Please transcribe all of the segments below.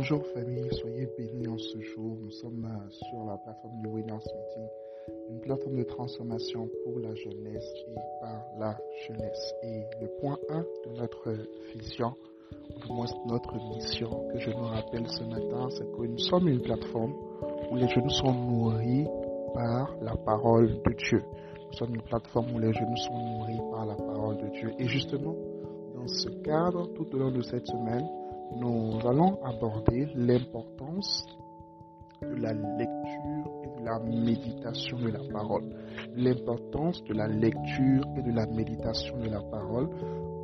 Bonjour famille, soyez bénis en ce jour. Nous sommes euh, sur la plateforme du Winners Meeting, une plateforme de transformation pour la jeunesse et par la jeunesse. Et le point 1 de notre vision, ou moins notre mission, que je nous rappelle ce matin, c'est que nous sommes une plateforme où les jeunes sont nourris par la parole de Dieu. Nous sommes une plateforme où les jeunes sont nourris par la parole de Dieu. Et justement, dans ce cadre, tout au long de cette semaine, nous allons aborder l'importance de la lecture et de la méditation de la parole. L'importance de la lecture et de la méditation de la parole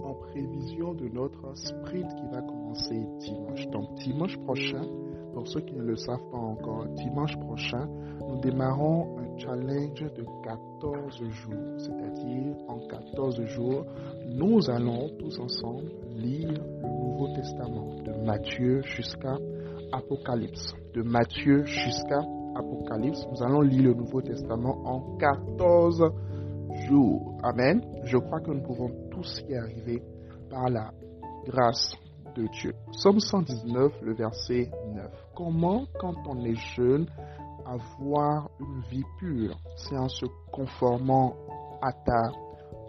en prévision de notre sprint qui va commencer dimanche. Donc dimanche prochain, pour ceux qui ne le savent pas encore, dimanche prochain, nous démarrons un challenge de 14 jours. C'est-à-dire, en 14 jours, nous allons tous ensemble lire le Nouveau Testament, de Matthieu jusqu'à Apocalypse. De Matthieu jusqu'à Apocalypse, nous allons lire le Nouveau Testament en 14 jours. Amen. Je crois que nous pouvons tous y arriver par la grâce de Dieu. Somme 119, le verset 9. Comment, quand on est jeune, avoir une vie pure? C'est en se conformant à ta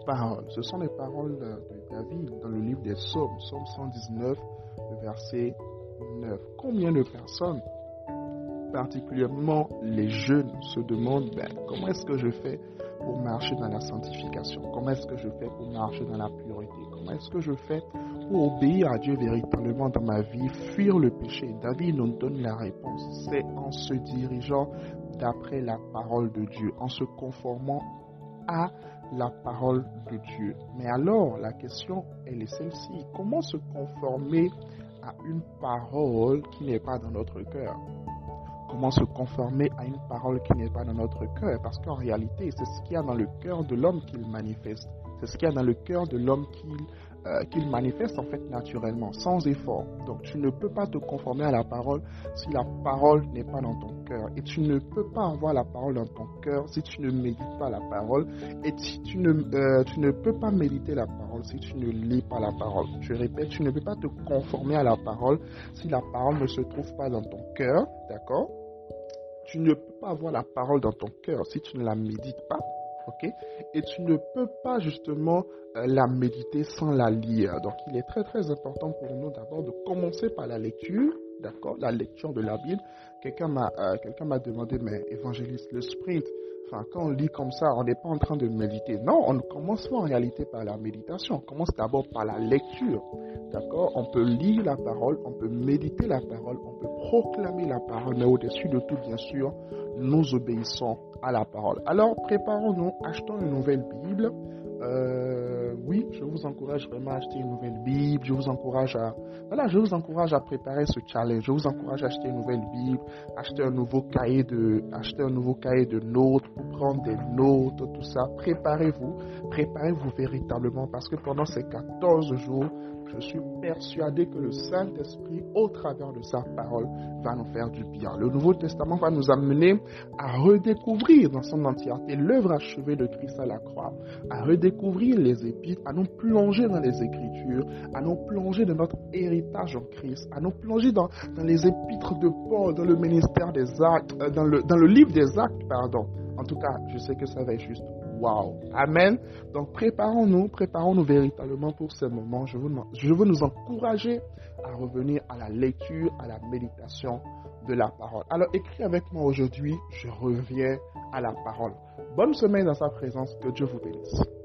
parole. Ce sont les paroles de David dans le livre des Psaumes, Psaume 119, le verset 9. Combien de personnes, particulièrement les jeunes, se demandent ben, comment est-ce que je fais pour marcher dans la sanctification? Comment est-ce que je fais pour marcher dans la pureté? Comment est-ce que je fais pour obéir à Dieu véritablement dans ma vie, fuir le péché? David nous donne la réponse. C'est en se dirigeant d'après la parole de Dieu, en se conformant à la parole de Dieu. Mais alors, la question, elle est celle-ci. Comment se conformer à une parole qui n'est pas dans notre cœur Comment se conformer à une parole qui n'est pas dans notre cœur? Parce qu'en réalité, c'est ce qu'il y a dans le cœur de l'homme qu'il manifeste. C'est ce qu'il y a dans le cœur de l'homme qu'il euh, qu'il manifeste en fait naturellement, sans effort. Donc tu ne peux pas te conformer à la parole si la parole n'est pas dans ton cœur. Et tu ne peux pas avoir la parole dans ton cœur si tu ne médites pas la parole. Et si tu ne, euh, tu ne peux pas méditer la parole si tu ne lis pas la parole. Je répète, tu ne peux pas te conformer à la parole si la parole ne se trouve pas dans ton cœur. D'accord? Tu ne peux pas avoir la parole dans ton cœur si tu ne la médites pas. Ok? Et tu ne peux pas justement euh, la méditer sans la lire. Donc il est très très important pour nous d'abord de commencer par la lecture, d'accord, la lecture de la Bible. Quelqu'un m'a euh, quelqu'un m'a demandé mais évangéliste le sprint. Quand on lit comme ça, on n'est pas en train de méditer. Non, on ne commence pas en réalité par la méditation. On commence d'abord par la lecture. D'accord? On peut lire la parole, on peut méditer la parole, on peut proclamer la parole, mais au-dessus de tout, bien sûr, nous obéissons à la parole. Alors, préparons-nous, achetons une nouvelle Bible. Euh, oui, je vous encourage vraiment à acheter une nouvelle Bible. Je vous encourage à, voilà, je vous encourage à préparer ce challenge. Je vous encourage à acheter une nouvelle Bible, acheter un nouveau cahier de, acheter un nouveau cahier de notes pour prendre des notes, tout ça. Préparez-vous, préparez-vous véritablement parce que pendant ces 14 jours, je suis persuadé que le Saint-Esprit, au travers de sa parole, va nous faire du bien. Le Nouveau Testament va nous amener à redécouvrir dans son entièreté l'œuvre achevée de Christ à la croix, les épîtres, à nous plonger dans les Écritures, à nous plonger dans notre héritage en Christ, à nous plonger dans, les épîtres de Paul, dans le ministère des actes, euh, dans le, dans le livre des actes, pardon. En tout cas, je sais que ça va être juste Wow. Amen. Donc préparons-nous, préparons-nous véritablement pour ce moment. Je veux, je veux nous encourager à revenir à la lecture, à la méditation de la parole. Alors écris avec moi aujourd'hui, je reviens à la parole. Bonne semaine dans sa présence, que Dieu vous bénisse.